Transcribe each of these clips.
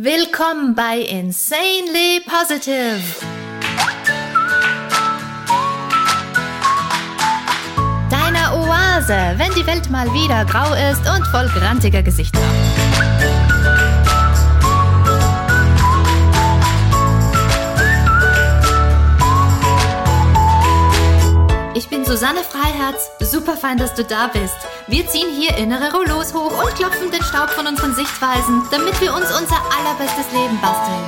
Willkommen bei Insanely Positive. Deiner Oase, wenn die Welt mal wieder grau ist und voll grantiger Gesichter. Ich bin Susanne Freiherz. Super fein, dass du da bist. Wir ziehen hier innere Rollos hoch und klopfen Staub von unseren Sichtweisen, damit wir uns unser allerbestes Leben basteln.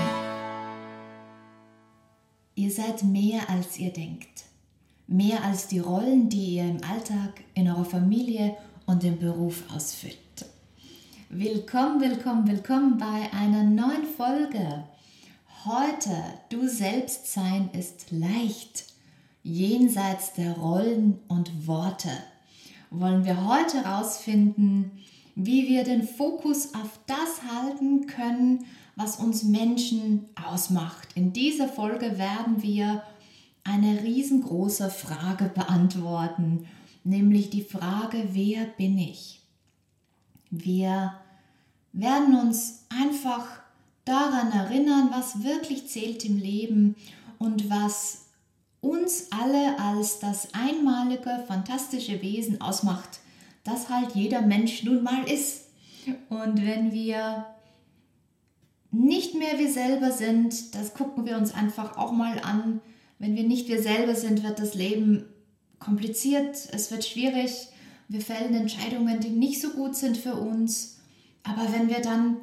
Ihr seid mehr, als ihr denkt. Mehr als die Rollen, die ihr im Alltag, in eurer Familie und im Beruf ausfüllt. Willkommen, willkommen, willkommen bei einer neuen Folge. Heute, du selbst sein ist leicht jenseits der Rollen und Worte wollen wir heute herausfinden, wie wir den Fokus auf das halten können, was uns Menschen ausmacht. In dieser Folge werden wir eine riesengroße Frage beantworten, nämlich die Frage, wer bin ich? Wir werden uns einfach daran erinnern, was wirklich zählt im Leben und was uns alle als das einmalige, fantastische Wesen ausmacht, das halt jeder Mensch nun mal ist. Und wenn wir nicht mehr wir selber sind, das gucken wir uns einfach auch mal an. Wenn wir nicht wir selber sind, wird das Leben kompliziert, es wird schwierig, wir fällen Entscheidungen, die nicht so gut sind für uns. Aber wenn wir dann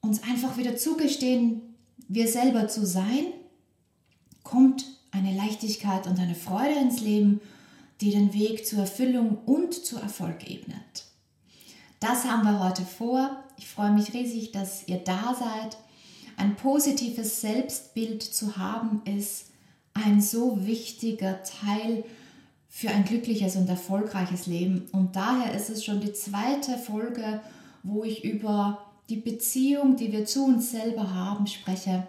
uns einfach wieder zugestehen, wir selber zu sein, kommt eine Leichtigkeit und eine Freude ins Leben, die den Weg zur Erfüllung und zu Erfolg ebnet. Das haben wir heute vor. Ich freue mich riesig, dass ihr da seid. Ein positives Selbstbild zu haben ist ein so wichtiger Teil für ein glückliches und erfolgreiches Leben. Und daher ist es schon die zweite Folge, wo ich über die Beziehung, die wir zu uns selber haben, spreche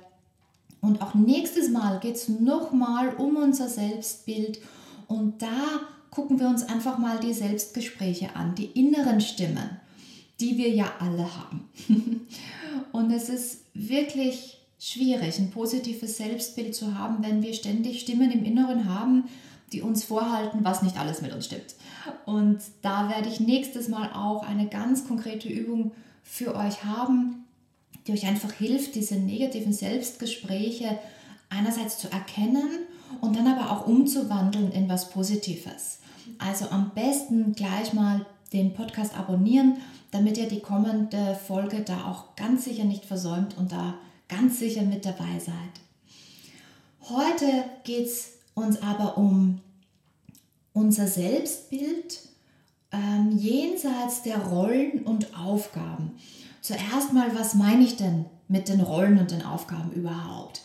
und auch nächstes Mal geht es nochmal um unser Selbstbild und da gucken wir uns einfach mal die Selbstgespräche an, die inneren Stimmen, die wir ja alle haben. und es ist wirklich schwierig, ein positives Selbstbild zu haben, wenn wir ständig Stimmen im Inneren haben, die uns vorhalten, was nicht alles mit uns stimmt. Und da werde ich nächstes Mal auch eine ganz konkrete Übung für euch haben, die euch einfach hilft, diese negativen Selbstgespräche einerseits zu erkennen und dann aber auch umzuwandeln in was Positives. Also am besten gleich mal den Podcast abonnieren, damit ihr die kommende Folge da auch ganz sicher nicht versäumt und da ganz sicher mit dabei seid. Heute geht es uns aber um unser Selbstbild ähm, jenseits der Rollen und Aufgaben. Zuerst mal, was meine ich denn mit den Rollen und den Aufgaben überhaupt?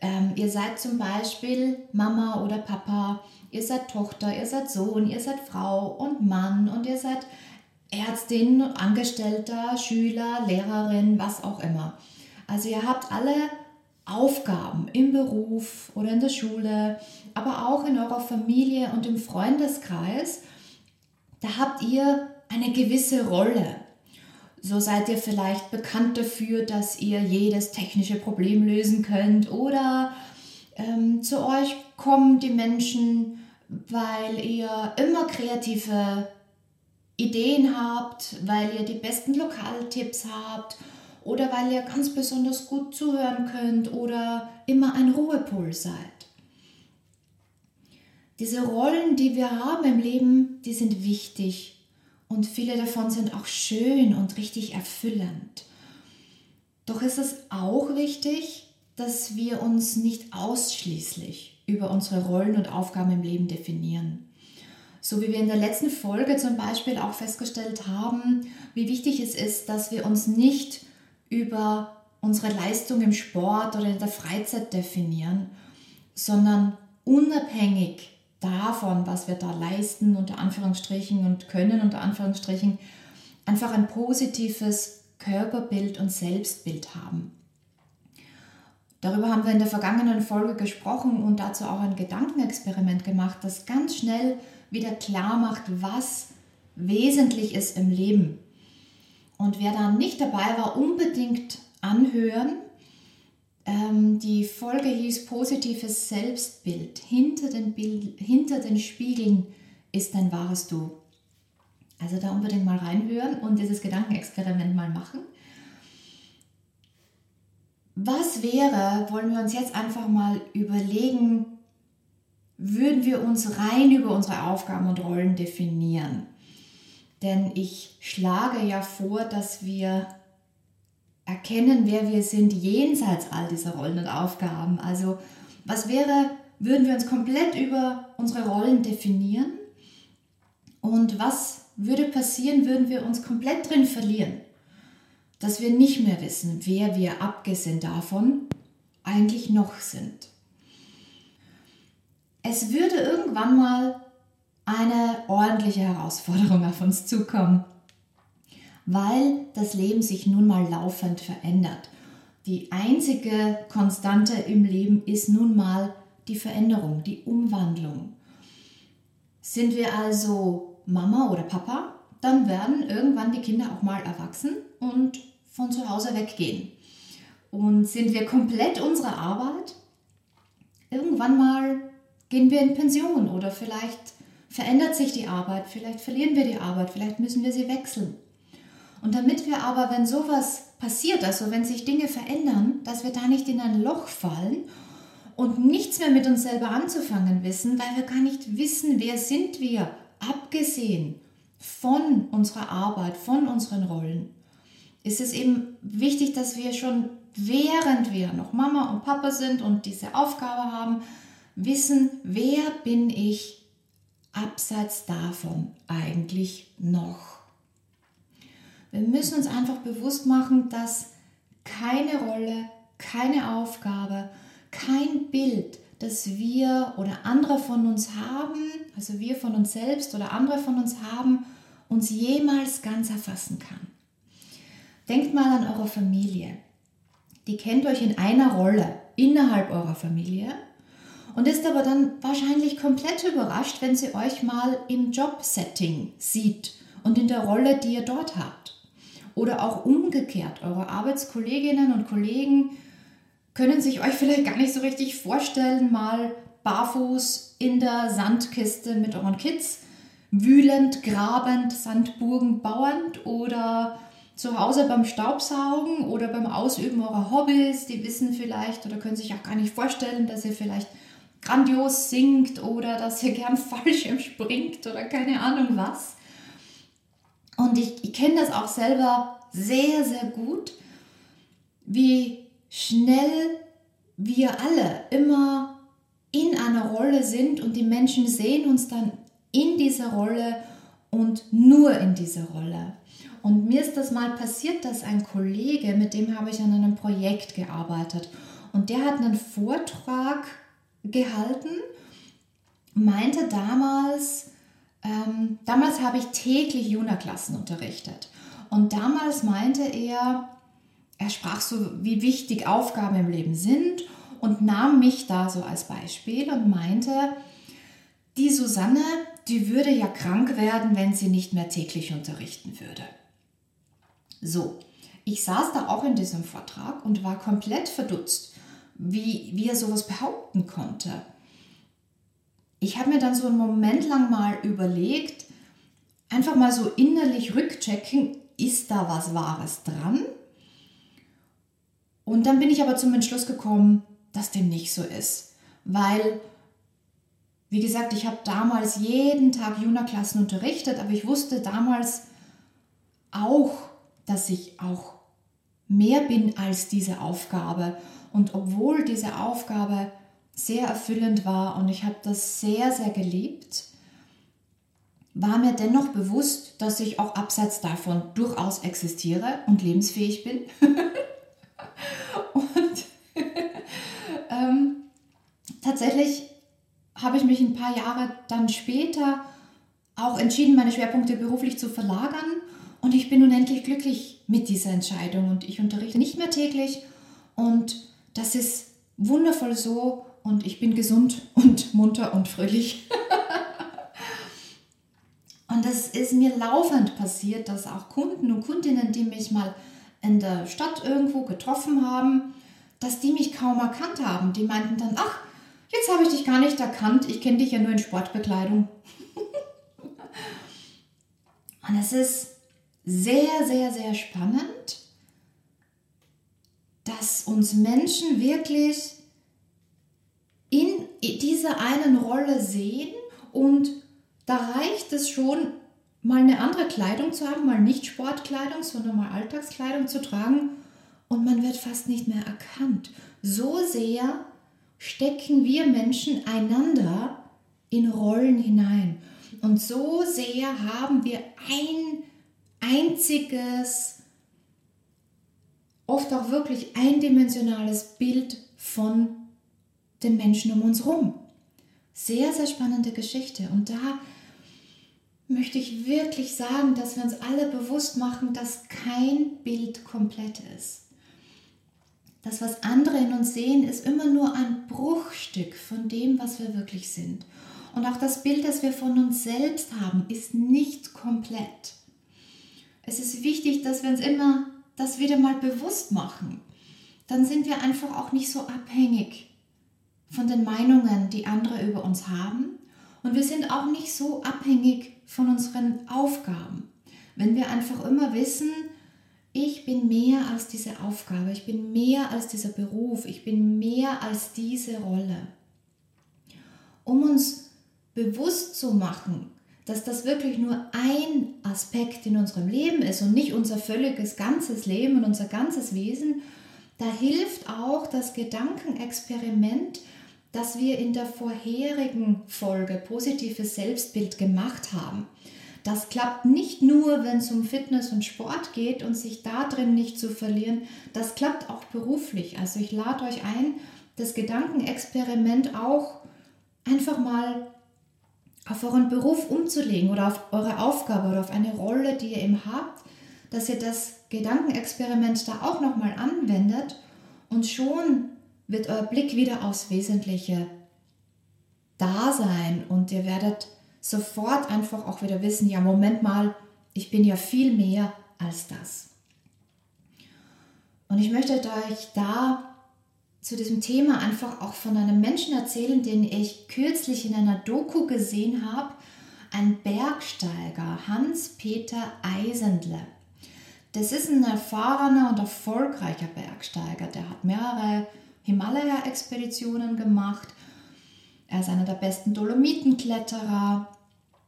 Ähm, ihr seid zum Beispiel Mama oder Papa, ihr seid Tochter, ihr seid Sohn, ihr seid Frau und Mann und ihr seid Ärztin, Angestellter, Schüler, Lehrerin, was auch immer. Also ihr habt alle Aufgaben im Beruf oder in der Schule, aber auch in eurer Familie und im Freundeskreis. Da habt ihr eine gewisse Rolle. So seid ihr vielleicht bekannt dafür, dass ihr jedes technische Problem lösen könnt oder ähm, zu euch kommen die Menschen, weil ihr immer kreative Ideen habt, weil ihr die besten Lokaltipps habt oder weil ihr ganz besonders gut zuhören könnt oder immer ein Ruhepol seid. Diese Rollen, die wir haben im Leben, die sind wichtig und viele davon sind auch schön und richtig erfüllend. Doch ist es auch wichtig, dass wir uns nicht ausschließlich über unsere Rollen und Aufgaben im Leben definieren. So wie wir in der letzten Folge zum Beispiel auch festgestellt haben, wie wichtig es ist, dass wir uns nicht über unsere Leistung im Sport oder in der Freizeit definieren, sondern unabhängig davon, was wir da leisten, unter Anführungsstrichen und können, unter Anführungsstrichen, einfach ein positives Körperbild und Selbstbild haben. Darüber haben wir in der vergangenen Folge gesprochen und dazu auch ein Gedankenexperiment gemacht, das ganz schnell wieder klar macht, was wesentlich ist im Leben. Und wer da nicht dabei war, unbedingt anhören die Folge hieß Positives Selbstbild. Hinter den, Bild, hinter den Spiegeln ist dein wahres Du. Also da unbedingt mal reinhören und dieses Gedankenexperiment mal machen. Was wäre, wollen wir uns jetzt einfach mal überlegen, würden wir uns rein über unsere Aufgaben und Rollen definieren? Denn ich schlage ja vor, dass wir erkennen, wer wir sind jenseits all dieser Rollen und Aufgaben. Also was wäre, würden wir uns komplett über unsere Rollen definieren? Und was würde passieren, würden wir uns komplett drin verlieren? Dass wir nicht mehr wissen, wer wir abgesehen davon eigentlich noch sind. Es würde irgendwann mal eine ordentliche Herausforderung auf uns zukommen, weil das Leben sich nun mal laufend verändert. Die einzige Konstante im Leben ist nun mal die Veränderung, die Umwandlung. Sind wir also Mama oder Papa, dann werden irgendwann die Kinder auch mal erwachsen und von zu Hause weggehen. Und sind wir komplett unsere Arbeit, irgendwann mal gehen wir in Pension oder vielleicht verändert sich die Arbeit, vielleicht verlieren wir die Arbeit, vielleicht müssen wir sie wechseln. Und damit wir aber, wenn sowas passiert, also wenn sich Dinge verändern, dass wir da nicht in ein Loch fallen und nichts mehr mit uns selber anzufangen wissen, weil wir gar nicht wissen, wer sind wir, abgesehen von unserer Arbeit, von unseren Rollen, ist es eben wichtig, dass wir schon während wir noch Mama und Papa sind und diese Aufgabe haben, wissen, wer bin ich abseits davon eigentlich noch? Wir müssen uns einfach bewusst machen, dass keine Rolle, keine Aufgabe, kein Bild, das wir oder andere von uns haben, also wir von uns selbst oder andere von uns haben, uns jemals ganz erfassen kann. Denkt mal an eure Familie. Die kennt euch in einer Rolle innerhalb eurer Familie und ist aber dann wahrscheinlich komplett überrascht, wenn sie euch mal im Jobsetting sieht und in der Rolle, die ihr dort habt. Oder auch umgekehrt, eure Arbeitskolleginnen und Kollegen können sich euch vielleicht gar nicht so richtig vorstellen, mal barfuß in der Sandkiste mit euren Kids, wühlend, grabend, Sandburgen bauend oder zu Hause beim Staubsaugen oder beim Ausüben eurer Hobbys. Die wissen vielleicht oder können sich auch gar nicht vorstellen, dass ihr vielleicht grandios singt oder dass ihr gern Fallschirm springt oder keine Ahnung was. Und ich, ich kenne das auch selber sehr, sehr gut, wie schnell wir alle immer in einer Rolle sind und die Menschen sehen uns dann in dieser Rolle und nur in dieser Rolle. Und mir ist das mal passiert, dass ein Kollege, mit dem habe ich an einem Projekt gearbeitet, und der hat einen Vortrag gehalten, meinte damals, ähm, damals habe ich täglich Juna-Klassen unterrichtet. Und damals meinte er, er sprach so, wie wichtig Aufgaben im Leben sind und nahm mich da so als Beispiel und meinte, die Susanne, die würde ja krank werden, wenn sie nicht mehr täglich unterrichten würde. So, ich saß da auch in diesem Vortrag und war komplett verdutzt wie, wie er sowas behaupten konnte. Ich habe mir dann so einen Moment lang mal überlegt, einfach mal so innerlich rückchecken, ist da was Wahres dran? Und dann bin ich aber zum Entschluss gekommen, dass dem nicht so ist. Weil, wie gesagt, ich habe damals jeden Tag Juna-Klassen unterrichtet, aber ich wusste damals auch, dass ich auch mehr bin als diese Aufgabe. Und obwohl diese Aufgabe sehr erfüllend war und ich habe das sehr, sehr geliebt, war mir dennoch bewusst, dass ich auch abseits davon durchaus existiere und lebensfähig bin. und ähm, tatsächlich habe ich mich ein paar Jahre dann später auch entschieden, meine Schwerpunkte beruflich zu verlagern. Und ich bin unendlich glücklich mit dieser Entscheidung. Und ich unterrichte nicht mehr täglich und das ist wundervoll so und ich bin gesund und munter und fröhlich. und das ist mir laufend passiert, dass auch Kunden und Kundinnen, die mich mal in der Stadt irgendwo getroffen haben, dass die mich kaum erkannt haben. Die meinten dann, ach, jetzt habe ich dich gar nicht erkannt, ich kenne dich ja nur in Sportbekleidung. Und es ist sehr, sehr, sehr spannend, dass uns Menschen wirklich in dieser einen Rolle sehen und da reicht es schon, mal eine andere Kleidung zu haben, mal nicht Sportkleidung, sondern mal Alltagskleidung zu tragen und man wird fast nicht mehr erkannt. So sehr stecken wir Menschen einander in Rollen hinein. Und so sehr haben wir ein einziges, oft auch wirklich eindimensionales Bild von den Menschen um uns herum. Sehr, sehr spannende Geschichte. Und da möchte ich wirklich sagen, dass wir uns alle bewusst machen, dass kein Bild komplett ist. Das, was andere in uns sehen, ist immer nur ein Bruchstück von dem, was wir wirklich sind. Und auch das Bild, das wir von uns selbst haben, ist nicht komplett. Es ist wichtig, dass wir uns immer das wieder mal bewusst machen. Dann sind wir einfach auch nicht so abhängig von den Meinungen, die andere über uns haben. Und wir sind auch nicht so abhängig von unseren Aufgaben. Wenn wir einfach immer wissen, ich bin mehr als diese Aufgabe, ich bin mehr als dieser Beruf, ich bin mehr als diese Rolle. Um uns bewusst zu machen, dass das wirklich nur ein Aspekt in unserem Leben ist und nicht unser völliges ganzes Leben und unser ganzes Wesen, da hilft auch das Gedankenexperiment, das wir in der vorherigen Folge positives Selbstbild gemacht haben. Das klappt nicht nur, wenn es um Fitness und Sport geht und sich da drin nicht zu verlieren, das klappt auch beruflich. Also ich lade euch ein, das Gedankenexperiment auch einfach mal auf euren Beruf umzulegen oder auf eure Aufgabe oder auf eine Rolle, die ihr eben habt, dass ihr das Gedankenexperiment da auch nochmal anwendet und schon wird euer Blick wieder aufs Wesentliche da sein und ihr werdet sofort einfach auch wieder wissen, ja, Moment mal, ich bin ja viel mehr als das. Und ich möchte euch da zu diesem Thema einfach auch von einem Menschen erzählen, den ich kürzlich in einer Doku gesehen habe. Ein Bergsteiger, Hans-Peter Eisendle. Das ist ein erfahrener und erfolgreicher Bergsteiger. Der hat mehrere Himalaya-Expeditionen gemacht. Er ist einer der besten Dolomitenkletterer,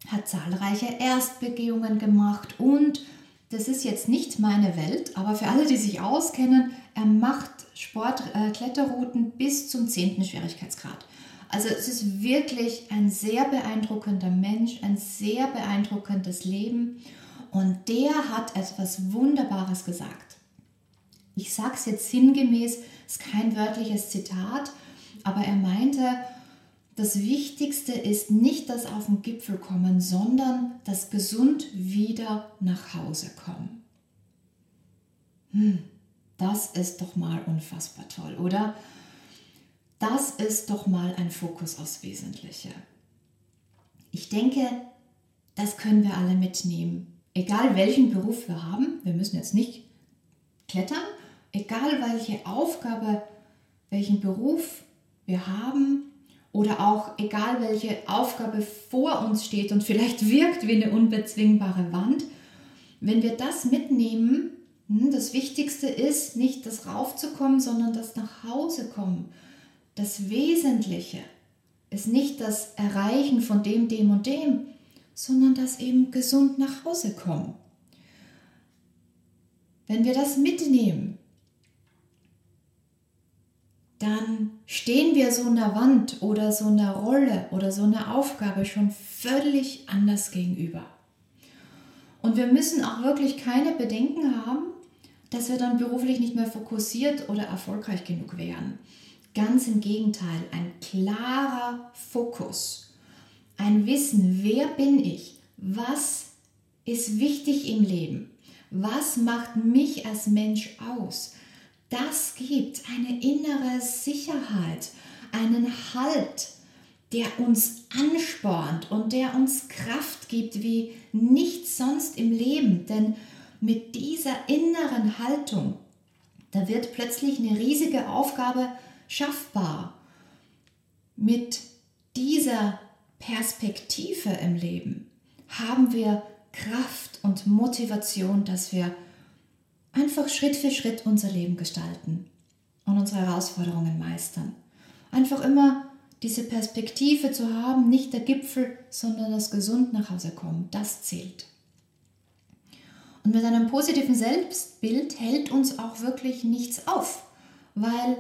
hat zahlreiche Erstbegehungen gemacht und das ist jetzt nicht meine Welt, aber für alle, die sich auskennen, er macht Sportkletterrouten äh, bis zum 10. Schwierigkeitsgrad. Also es ist wirklich ein sehr beeindruckender Mensch, ein sehr beeindruckendes Leben und der hat etwas Wunderbares gesagt. Ich sage es jetzt sinngemäß, ist kein wörtliches Zitat, aber er meinte, das Wichtigste ist nicht das auf den Gipfel kommen, sondern das gesund wieder nach Hause kommen. Hm, das ist doch mal unfassbar toll, oder? Das ist doch mal ein Fokus aufs Wesentliche. Ich denke, das können wir alle mitnehmen. Egal welchen Beruf wir haben, wir müssen jetzt nicht klettern, egal welche Aufgabe, welchen Beruf wir haben, oder auch egal welche Aufgabe vor uns steht und vielleicht wirkt wie eine unbezwingbare Wand, wenn wir das mitnehmen, hm, das Wichtigste ist nicht das raufzukommen, sondern das nach Hause kommen. Das Wesentliche ist nicht das Erreichen von dem, dem und dem, sondern das eben gesund nach Hause kommen. Wenn wir das mitnehmen, dann stehen wir so einer Wand oder so einer Rolle oder so einer Aufgabe schon völlig anders gegenüber. Und wir müssen auch wirklich keine Bedenken haben, dass wir dann beruflich nicht mehr fokussiert oder erfolgreich genug wären. Ganz im Gegenteil, ein klarer Fokus, ein Wissen, wer bin ich, was ist wichtig im Leben, was macht mich als Mensch aus, das gibt eine innere Sicherheit, einen Halt, der uns anspornt und der uns Kraft gibt wie nichts sonst im Leben. Denn mit dieser inneren Haltung, da wird plötzlich eine riesige Aufgabe schaffbar. Mit dieser Perspektive im Leben haben wir Kraft und Motivation, dass wir einfach Schritt für Schritt unser Leben gestalten und unsere Herausforderungen meistern. Einfach immer diese Perspektive zu haben, nicht der Gipfel, sondern das gesund nach Hause kommen, das zählt. Und mit einem positiven Selbstbild hält uns auch wirklich nichts auf, weil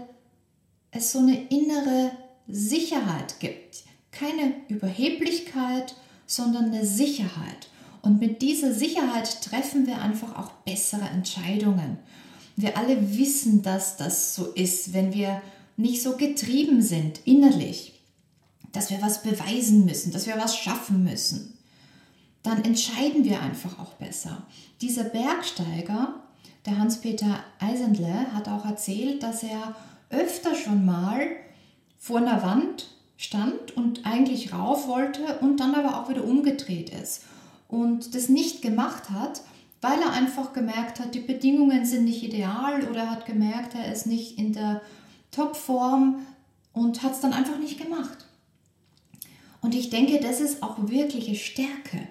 es so eine innere Sicherheit gibt. Keine Überheblichkeit, sondern eine Sicherheit. Und mit dieser Sicherheit treffen wir einfach auch bessere Entscheidungen. Wir alle wissen, dass das so ist, wenn wir nicht so getrieben sind innerlich, dass wir was beweisen müssen, dass wir was schaffen müssen, dann entscheiden wir einfach auch besser. Dieser Bergsteiger, der Hans-Peter Eisendle, hat auch erzählt, dass er öfter schon mal vor einer Wand stand und eigentlich rauf wollte und dann aber auch wieder umgedreht ist und das nicht gemacht hat, weil er einfach gemerkt hat, die Bedingungen sind nicht ideal oder hat gemerkt, er ist nicht in der Topform und hat es dann einfach nicht gemacht. Und ich denke, das ist auch wirkliche Stärke.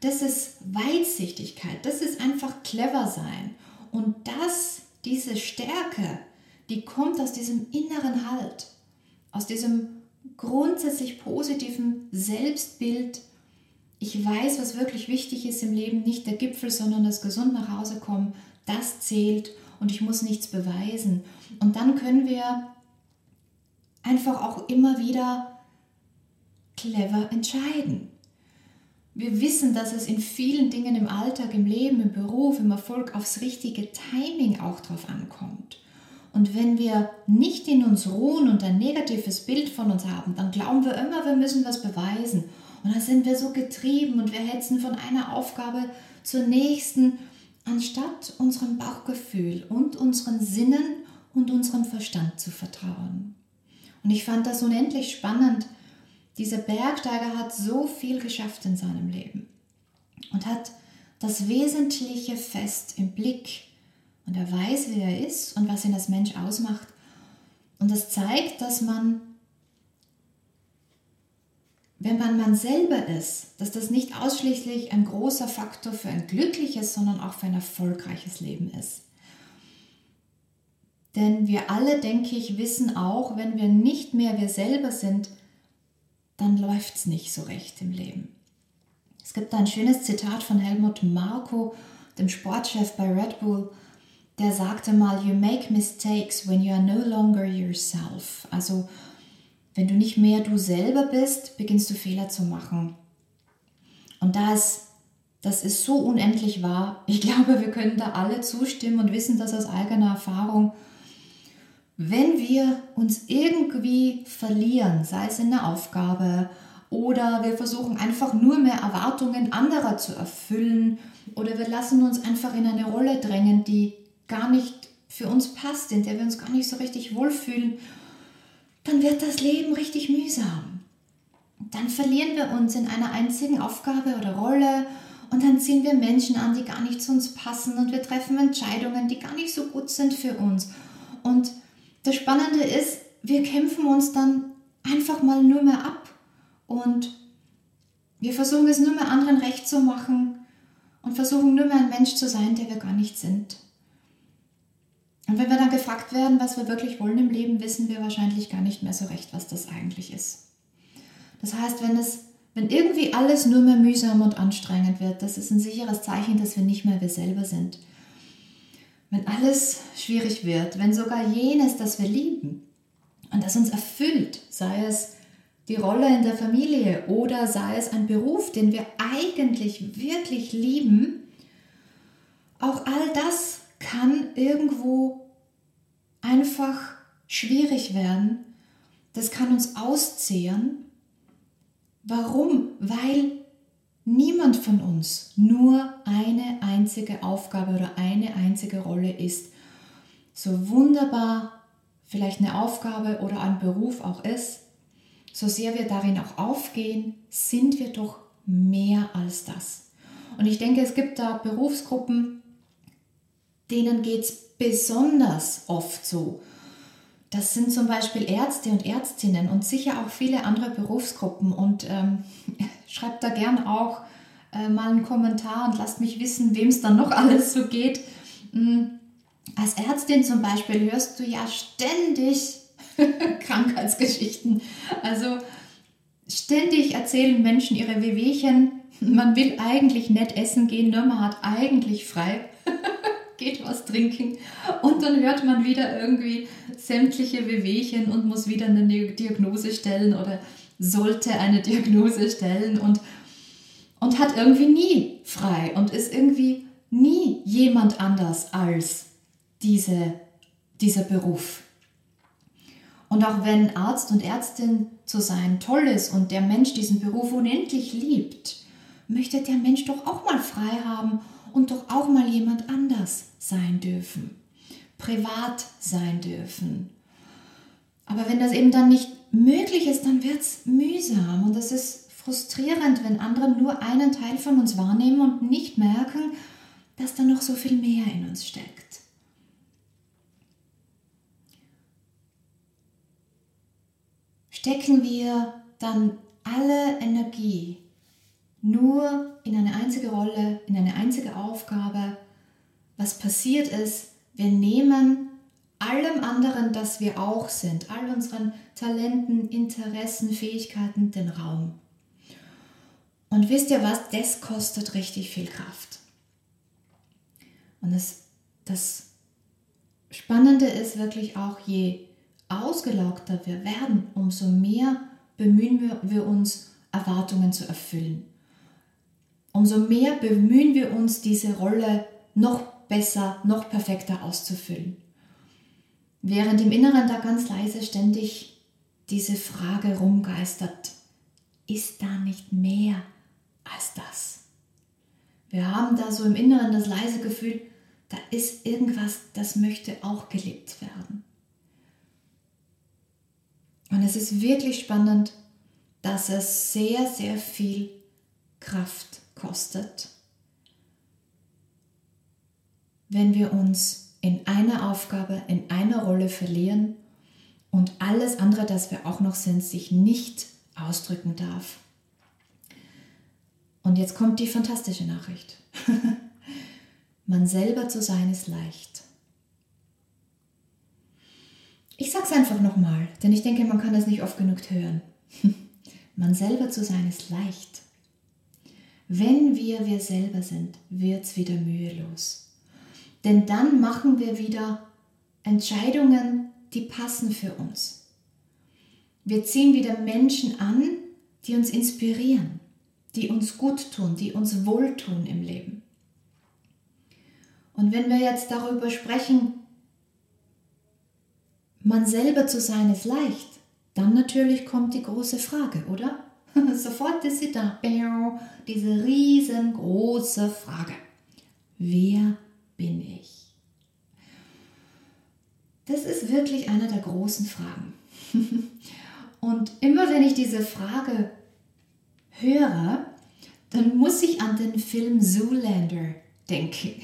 Das ist Weitsichtigkeit, das ist einfach clever sein. Und das, diese Stärke, die kommt aus diesem inneren Halt, aus diesem grundsätzlich positiven Selbstbild. Ich weiß, was wirklich wichtig ist im Leben, nicht der Gipfel, sondern das gesund nach Hause kommen, das zählt und ich muss nichts beweisen. Und dann können wir einfach auch immer wieder clever entscheiden. Wir wissen, dass es in vielen Dingen im Alltag, im Leben, im Beruf, im Erfolg aufs richtige Timing auch drauf ankommt. Und wenn wir nicht in uns ruhen und ein negatives Bild von uns haben, dann glauben wir immer, wir müssen was beweisen. Und dann sind wir so getrieben und wir hetzen von einer Aufgabe zur nächsten, anstatt unserem Bauchgefühl und unseren Sinnen und unserem Verstand zu vertrauen. Und ich fand das unendlich spannend, dieser Bergsteiger hat so viel geschafft in seinem Leben und hat das Wesentliche fest im Blick und er weiß, wer er ist und was ihn als Mensch ausmacht. Und das zeigt, dass man, wenn man man selber ist, dass das nicht ausschließlich ein großer Faktor für ein glückliches, sondern auch für ein erfolgreiches Leben ist. Denn wir alle, denke ich, wissen auch, wenn wir nicht mehr wir selber sind, dann läuft es nicht so recht im Leben. Es gibt ein schönes Zitat von Helmut Marko, dem Sportchef bei Red Bull, der sagte mal, you make mistakes when you are no longer yourself. Also wenn du nicht mehr du selber bist, beginnst du Fehler zu machen. Und das, das ist so unendlich wahr. Ich glaube, wir können da alle zustimmen und wissen das aus eigener Erfahrung. Wenn wir uns irgendwie verlieren, sei es in der Aufgabe oder wir versuchen einfach nur mehr Erwartungen anderer zu erfüllen oder wir lassen uns einfach in eine Rolle drängen, die gar nicht für uns passt, in der wir uns gar nicht so richtig wohlfühlen, dann wird das Leben richtig mühsam. Dann verlieren wir uns in einer einzigen Aufgabe oder Rolle und dann ziehen wir Menschen an, die gar nicht zu uns passen und wir treffen Entscheidungen, die gar nicht so gut sind für uns. Und das Spannende ist, wir kämpfen uns dann einfach mal nur mehr ab und wir versuchen es nur mehr anderen recht zu machen und versuchen nur mehr ein Mensch zu sein, der wir gar nicht sind. Und wenn wir dann gefragt werden, was wir wirklich wollen im Leben, wissen wir wahrscheinlich gar nicht mehr so recht, was das eigentlich ist. Das heißt, wenn es wenn irgendwie alles nur mehr mühsam und anstrengend wird, das ist ein sicheres Zeichen, dass wir nicht mehr wir selber sind wenn alles schwierig wird, wenn sogar jenes, das wir lieben und das uns erfüllt, sei es die Rolle in der Familie oder sei es ein Beruf, den wir eigentlich wirklich lieben, auch all das kann irgendwo einfach schwierig werden. Das kann uns auszehren. Warum? Weil niemand von uns nur eine einzige Aufgabe oder eine einzige Rolle ist. So wunderbar vielleicht eine Aufgabe oder ein Beruf auch ist, so sehr wir darin auch aufgehen, sind wir doch mehr als das. Und ich denke, es gibt da Berufsgruppen, denen geht es besonders oft so. Das sind zum Beispiel Ärzte und Ärztinnen und sicher auch viele andere Berufsgruppen. Und ähm, schreibt da gern auch äh, mal einen Kommentar und lasst mich wissen, wem es dann noch alles so geht. Mhm. Als Ärztin zum Beispiel hörst du ja ständig Krankheitsgeschichten. Also ständig erzählen Menschen ihre Wehwehchen. Man will eigentlich nett essen gehen, nur man hat eigentlich frei. Geht was trinken. Und dann hört man wieder irgendwie sämtliche Wehwehchen und muss wieder eine Diagnose stellen oder sollte eine Diagnose stellen und, und hat irgendwie nie frei und ist irgendwie nie jemand anders als diese, dieser Beruf. Und auch wenn Arzt und Ärztin zu sein toll ist und der Mensch diesen Beruf unendlich liebt, möchte der Mensch doch auch mal frei haben und doch auch mal jemand anders sein dürfen, privat sein dürfen. Aber wenn das eben dann nicht möglich ist, dann wird es mühsam und es ist frustrierend, wenn andere nur einen Teil von uns wahrnehmen und nicht merken, dass da noch so viel mehr in uns steckt. stecken wir dann alle Energie nur in eine einzige Rolle, in eine einzige Aufgabe. Was passiert ist, wir nehmen allem anderen, das wir auch sind, all unseren Talenten, Interessen, Fähigkeiten den Raum. Und wisst ihr was, das kostet richtig viel Kraft. Und das, das Spannende ist wirklich auch, je ausgelaugter wir werden, umso mehr bemühen wir, wir uns, Erwartungen zu erfüllen. Umso mehr bemühen wir uns, diese Rolle noch besser, noch perfekter auszufüllen. Während im Inneren da ganz leise ständig diese Frage rumgeistert, ist da nicht mehr als das? Wir haben da so im Inneren das leise Gefühl, da ist irgendwas, das möchte auch gelebt werden. Und es ist wirklich spannend, dass es sehr, sehr viel Kraft kostet, wenn wir uns in einer Aufgabe, in einer Rolle verlieren und alles andere, das wir auch noch sind, sich nicht ausdrücken darf. Und jetzt kommt die fantastische Nachricht. Man selber zu sein ist leicht. Ich sag's einfach nochmal, denn ich denke, man kann das nicht oft genug hören. man selber zu sein ist leicht. Wenn wir wir selber sind, wird's wieder mühelos. Denn dann machen wir wieder Entscheidungen, die passen für uns. Wir ziehen wieder Menschen an, die uns inspirieren, die uns gut tun, die uns wohltun im Leben. Und wenn wir jetzt darüber sprechen, man selber zu sein ist leicht, dann natürlich kommt die große Frage, oder? Sofort ist sie da, diese riesengroße Frage. Wer bin ich? Das ist wirklich eine der großen Fragen. Und immer wenn ich diese Frage höre, dann muss ich an den Film Zoolander denken.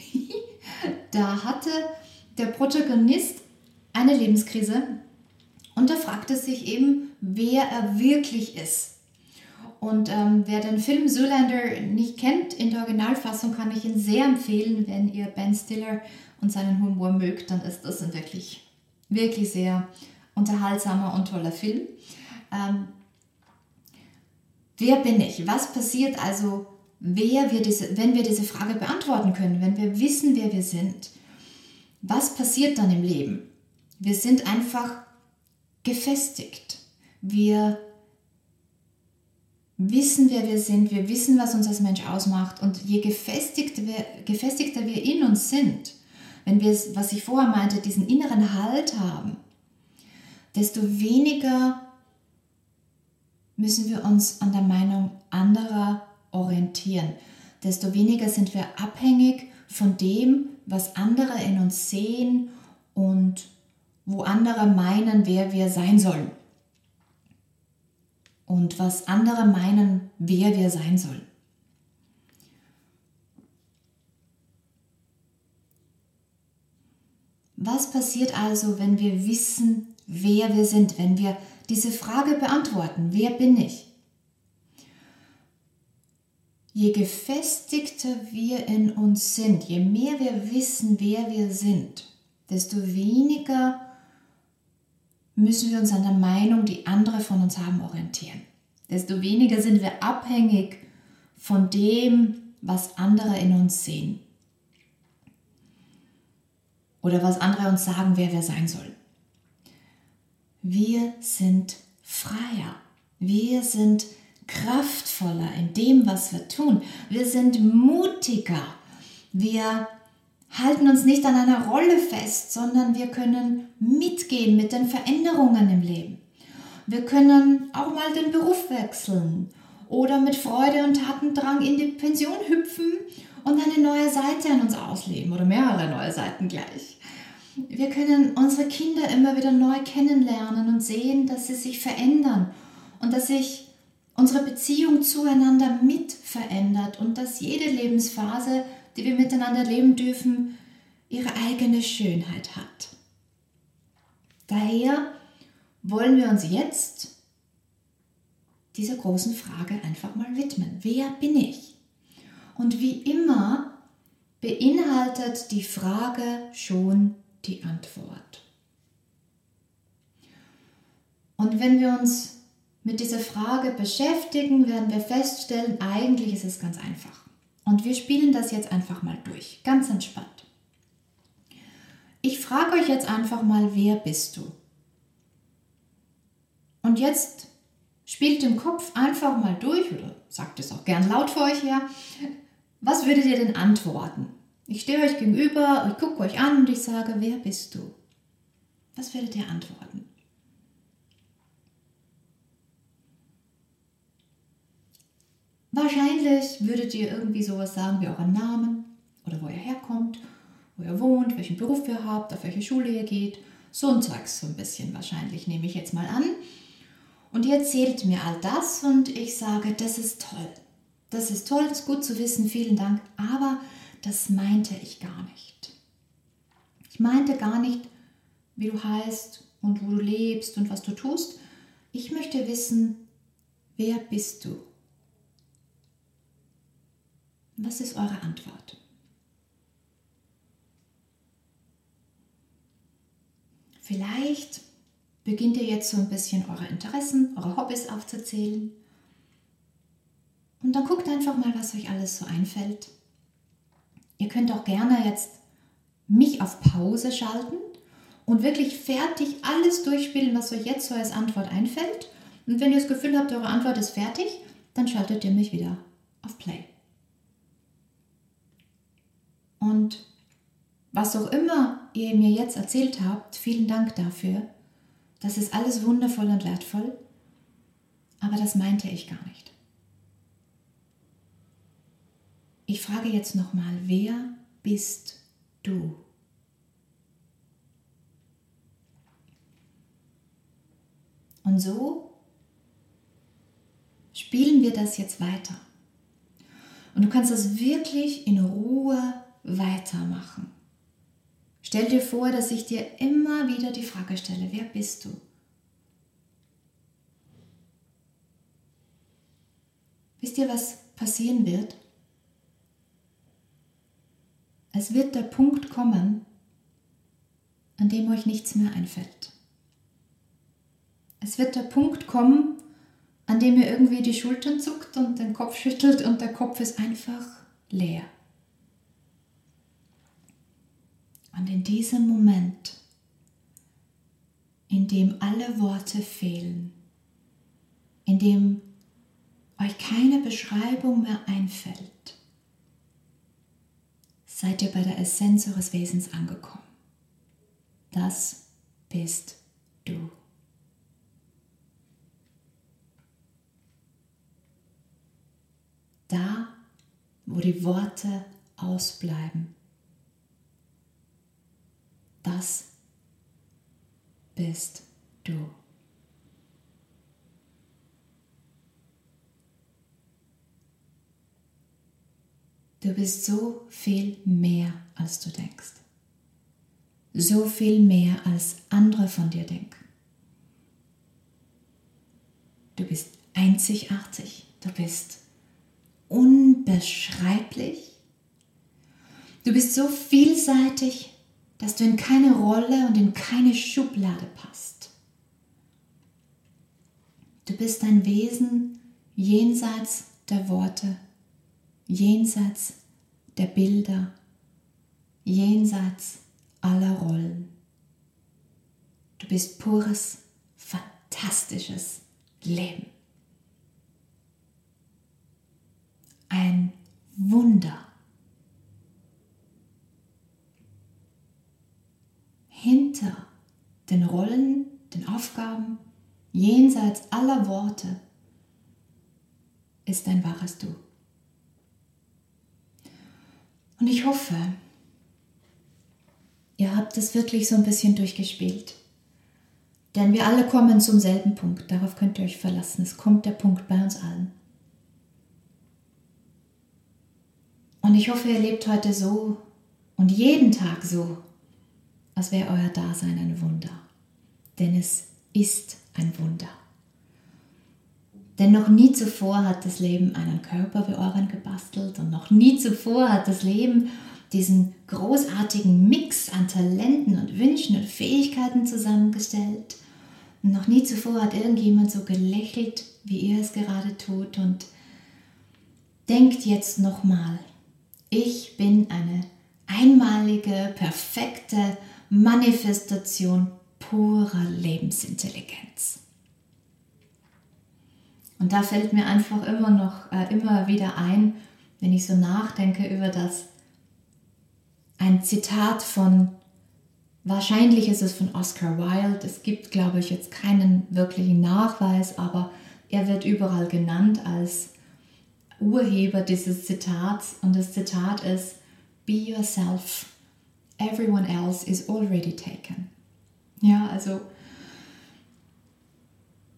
da hatte der Protagonist eine Lebenskrise und er fragte sich eben, wer er wirklich ist. Und ähm, wer den Film Zoolander nicht kennt, in der Originalfassung kann ich ihn sehr empfehlen. Wenn ihr Ben Stiller und seinen Humor mögt, dann ist das ein wirklich, wirklich sehr unterhaltsamer und toller Film. Ähm, wer bin ich? Was passiert also, wer wir diese, wenn wir diese Frage beantworten können, wenn wir wissen, wer wir sind? Was passiert dann im Leben? Wir sind einfach gefestigt. Wir wissen, wer wir sind, wir wissen, was uns als Mensch ausmacht. Und je gefestigter wir, gefestigter wir in uns sind, wenn wir, was ich vorher meinte, diesen inneren Halt haben, desto weniger müssen wir uns an der Meinung anderer orientieren, desto weniger sind wir abhängig von dem, was andere in uns sehen und wo andere meinen, wer wir sein sollen. Und was andere meinen, wer wir sein sollen. Was passiert also, wenn wir wissen, wer wir sind, wenn wir diese Frage beantworten, wer bin ich? Je gefestigter wir in uns sind, je mehr wir wissen, wer wir sind, desto weniger müssen wir uns an der Meinung, die andere von uns haben, orientieren. Desto weniger sind wir abhängig von dem, was andere in uns sehen. Oder was andere uns sagen, wer wir sein sollen. Wir sind freier. Wir sind kraftvoller in dem, was wir tun. Wir sind mutiger. Wir halten uns nicht an einer Rolle fest, sondern wir können mitgehen mit den Veränderungen im Leben. Wir können auch mal den Beruf wechseln oder mit Freude und Tatendrang in die Pension hüpfen und eine neue Seite an uns ausleben oder mehrere neue Seiten gleich. Wir können unsere Kinder immer wieder neu kennenlernen und sehen, dass sie sich verändern und dass sich unsere Beziehung zueinander mit verändert und dass jede Lebensphase, die wir miteinander leben dürfen, ihre eigene Schönheit hat. Daher wollen wir uns jetzt dieser großen Frage einfach mal widmen. Wer bin ich? Und wie immer beinhaltet die Frage schon die Antwort. Und wenn wir uns mit dieser Frage beschäftigen, werden wir feststellen, eigentlich ist es ganz einfach. Und wir spielen das jetzt einfach mal durch, ganz entspannt. Ich frage euch jetzt einfach mal, wer bist du? Und jetzt spielt im Kopf einfach mal durch oder sagt es auch gern laut für euch her. Was würdet ihr denn antworten? Ich stehe euch gegenüber, ich gucke euch an und ich sage, wer bist du? Was werdet ihr antworten? Wahrscheinlich würdet ihr irgendwie sowas sagen wie euren Namen oder wo ihr herkommt, wo ihr wohnt, welchen Beruf ihr habt, auf welche Schule ihr geht. So ein Zeugs so ein bisschen wahrscheinlich, nehme ich jetzt mal an. Und ihr erzählt mir all das und ich sage, das ist toll. Das ist toll, das ist gut zu wissen, vielen Dank. Aber das meinte ich gar nicht. Ich meinte gar nicht, wie du heißt und wo du lebst und was du tust. Ich möchte wissen, wer bist du? Was ist eure Antwort? Vielleicht beginnt ihr jetzt so ein bisschen eure Interessen, eure Hobbys aufzuzählen. Und dann guckt einfach mal, was euch alles so einfällt. Ihr könnt auch gerne jetzt mich auf Pause schalten und wirklich fertig alles durchspielen, was euch jetzt so als Antwort einfällt. Und wenn ihr das Gefühl habt, eure Antwort ist fertig, dann schaltet ihr mich wieder auf Play. Und was auch immer ihr mir jetzt erzählt habt, vielen Dank dafür. Das ist alles wundervoll und wertvoll, aber das meinte ich gar nicht. Ich frage jetzt nochmal, wer bist du? Und so spielen wir das jetzt weiter. Und du kannst das wirklich in Ruhe weitermachen. Stell dir vor, dass ich dir immer wieder die Frage stelle, wer bist du? Wisst ihr, was passieren wird? Es wird der Punkt kommen, an dem euch nichts mehr einfällt. Es wird der Punkt kommen, an dem ihr irgendwie die Schultern zuckt und den Kopf schüttelt und der Kopf ist einfach leer. Und in diesem Moment, in dem alle Worte fehlen, in dem euch keine Beschreibung mehr einfällt, seid ihr bei der Essenz eures Wesens angekommen. Das bist du. Da, wo die Worte ausbleiben, das bist du. Du bist so viel mehr, als du denkst. so viel mehr als andere von dir denken. Du bist einzigartig, du bist unbeschreiblich, du bist so vielseitig, dass du in keine Rolle und in keine Schublade passt. Du bist ein Wesen jenseits der Worte, jenseits der Bilder, jenseits aller Rollen. Du bist pures, fantastisches Leben. Ein Wunder. Hinter den Rollen, den Aufgaben, jenseits aller Worte, ist ein wahres Du. Und ich hoffe, ihr habt es wirklich so ein bisschen durchgespielt. Denn wir alle kommen zum selben Punkt. Darauf könnt ihr euch verlassen. Es kommt der Punkt bei uns allen. Und ich hoffe, ihr lebt heute so und jeden Tag so, als wäre euer Dasein ein Wunder. Denn es ist ein Wunder. Denn noch nie zuvor hat das Leben einen Körper wie euren gebastelt und noch nie zuvor hat das Leben diesen großartigen Mix an Talenten und Wünschen und Fähigkeiten zusammengestellt. Und noch nie zuvor hat irgendjemand so gelächelt, wie ihr es gerade tut. Und denkt jetzt nochmal, ich bin eine einmalige, perfekte Manifestation purer Lebensintelligenz. Und da fällt mir einfach immer noch, äh, immer wieder ein, wenn ich so nachdenke über das, ein Zitat von, wahrscheinlich ist es von Oscar Wilde, es gibt, glaube ich, jetzt keinen wirklichen Nachweis, aber er wird überall genannt als Urheber dieses Zitats und das Zitat ist, Be yourself, everyone else is already taken. Ja, also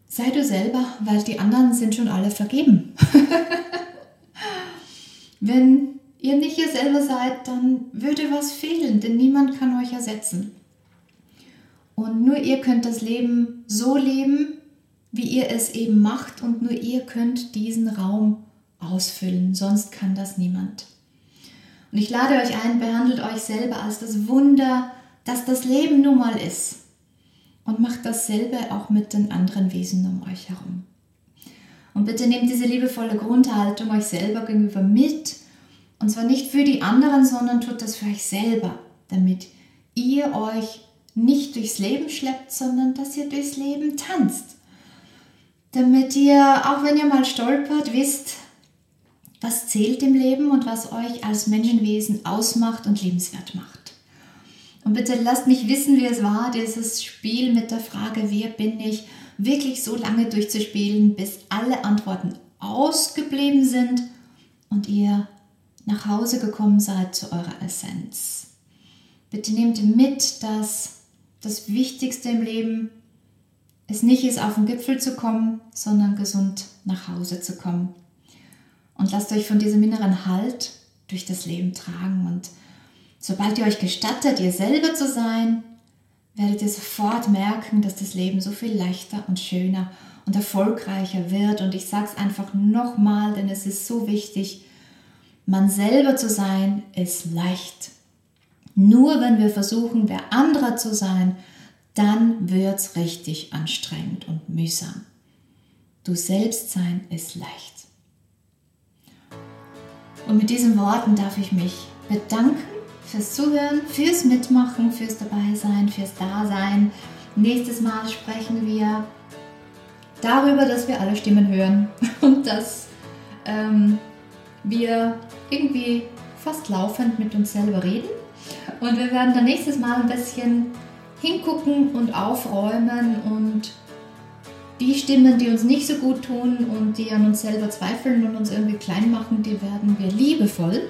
sei du selber, weil die anderen sind schon alle vergeben. Wenn ihr nicht ihr selber seid, dann würde was fehlen, denn niemand kann euch ersetzen. Und nur ihr könnt das Leben so leben, wie ihr es eben macht und nur ihr könnt diesen Raum ausfüllen, sonst kann das niemand. Und ich lade euch ein, behandelt euch selber als das Wunder, das das Leben nun mal ist. Und macht dasselbe auch mit den anderen Wesen um euch herum. Und bitte nehmt diese liebevolle Grundhaltung euch selber gegenüber mit. Und zwar nicht für die anderen, sondern tut das für euch selber, damit ihr euch nicht durchs Leben schleppt, sondern dass ihr durchs Leben tanzt. Damit ihr, auch wenn ihr mal stolpert, wisst, was zählt im Leben und was euch als Menschenwesen ausmacht und lebenswert macht. Und bitte lasst mich wissen, wie es war, dieses Spiel mit der Frage, wer bin ich, wirklich so lange durchzuspielen, bis alle Antworten ausgeblieben sind und ihr nach Hause gekommen seid zu eurer Essenz. Bitte nehmt mit, dass das Wichtigste im Leben es nicht ist, auf den Gipfel zu kommen, sondern gesund nach Hause zu kommen. Und lasst euch von diesem inneren Halt durch das Leben tragen. Und sobald ihr euch gestattet, ihr selber zu sein, werdet ihr sofort merken, dass das Leben so viel leichter und schöner und erfolgreicher wird. Und ich sage es einfach nochmal, denn es ist so wichtig, man selber zu sein ist leicht. Nur wenn wir versuchen, wer anderer zu sein, dann wird es richtig anstrengend und mühsam. Du selbst sein ist leicht. Und mit diesen Worten darf ich mich bedanken fürs Zuhören, fürs Mitmachen, fürs Dabeisein, fürs Dasein. Nächstes Mal sprechen wir darüber, dass wir alle Stimmen hören und dass ähm, wir irgendwie fast laufend mit uns selber reden. Und wir werden dann nächstes Mal ein bisschen hingucken und aufräumen und die Stimmen, die uns nicht so gut tun und die an uns selber zweifeln und uns irgendwie klein machen, die werden wir liebevoll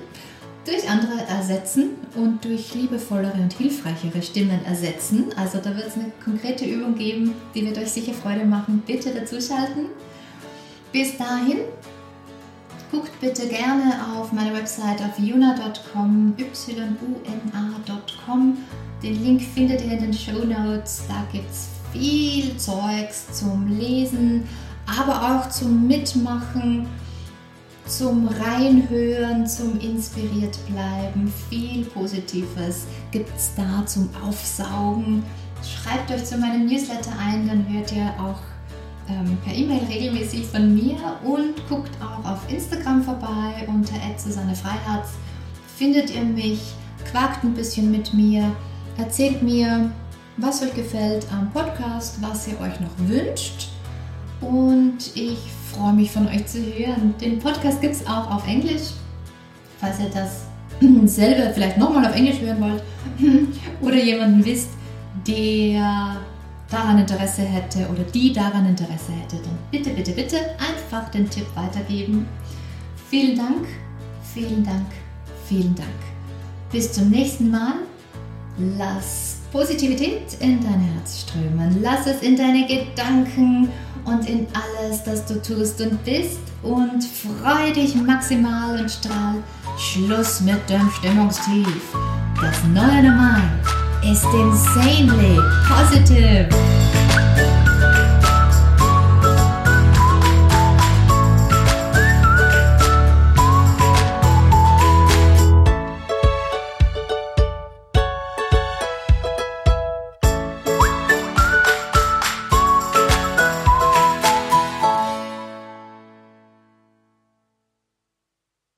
durch andere ersetzen und durch liebevollere und hilfreichere Stimmen ersetzen. Also da wird es eine konkrete Übung geben, die wird euch sicher Freude machen. Bitte dazuschalten. Bis dahin, guckt bitte gerne auf meine Website auf yuna.com, yuna.com Den Link findet ihr in den Show Notes. Da gibt es viel Zeugs zum Lesen, aber auch zum Mitmachen, zum Reinhören, zum inspiriert bleiben. Viel Positives gibt es da zum Aufsaugen. Schreibt euch zu meinem Newsletter ein, dann hört ihr auch ähm, per E-Mail regelmäßig von mir und guckt auch auf Instagram vorbei unter Freiherz. Findet ihr mich, quakt ein bisschen mit mir, erzählt mir, was euch gefällt am Podcast, was ihr euch noch wünscht. Und ich freue mich von euch zu hören. Den Podcast gibt es auch auf Englisch, falls ihr das selber vielleicht nochmal auf Englisch hören wollt oder jemanden wisst, der daran Interesse hätte oder die daran Interesse hätte, dann bitte, bitte, bitte einfach den Tipp weitergeben. Vielen Dank, vielen Dank, vielen Dank. Bis zum nächsten Mal. Lass Positivität in dein Herz strömen. Lass es in deine Gedanken und in alles, das du tust und bist und freu dich maximal und strahl. Schluss mit dem Stimmungstief. Das neue Normal ist insanely positive.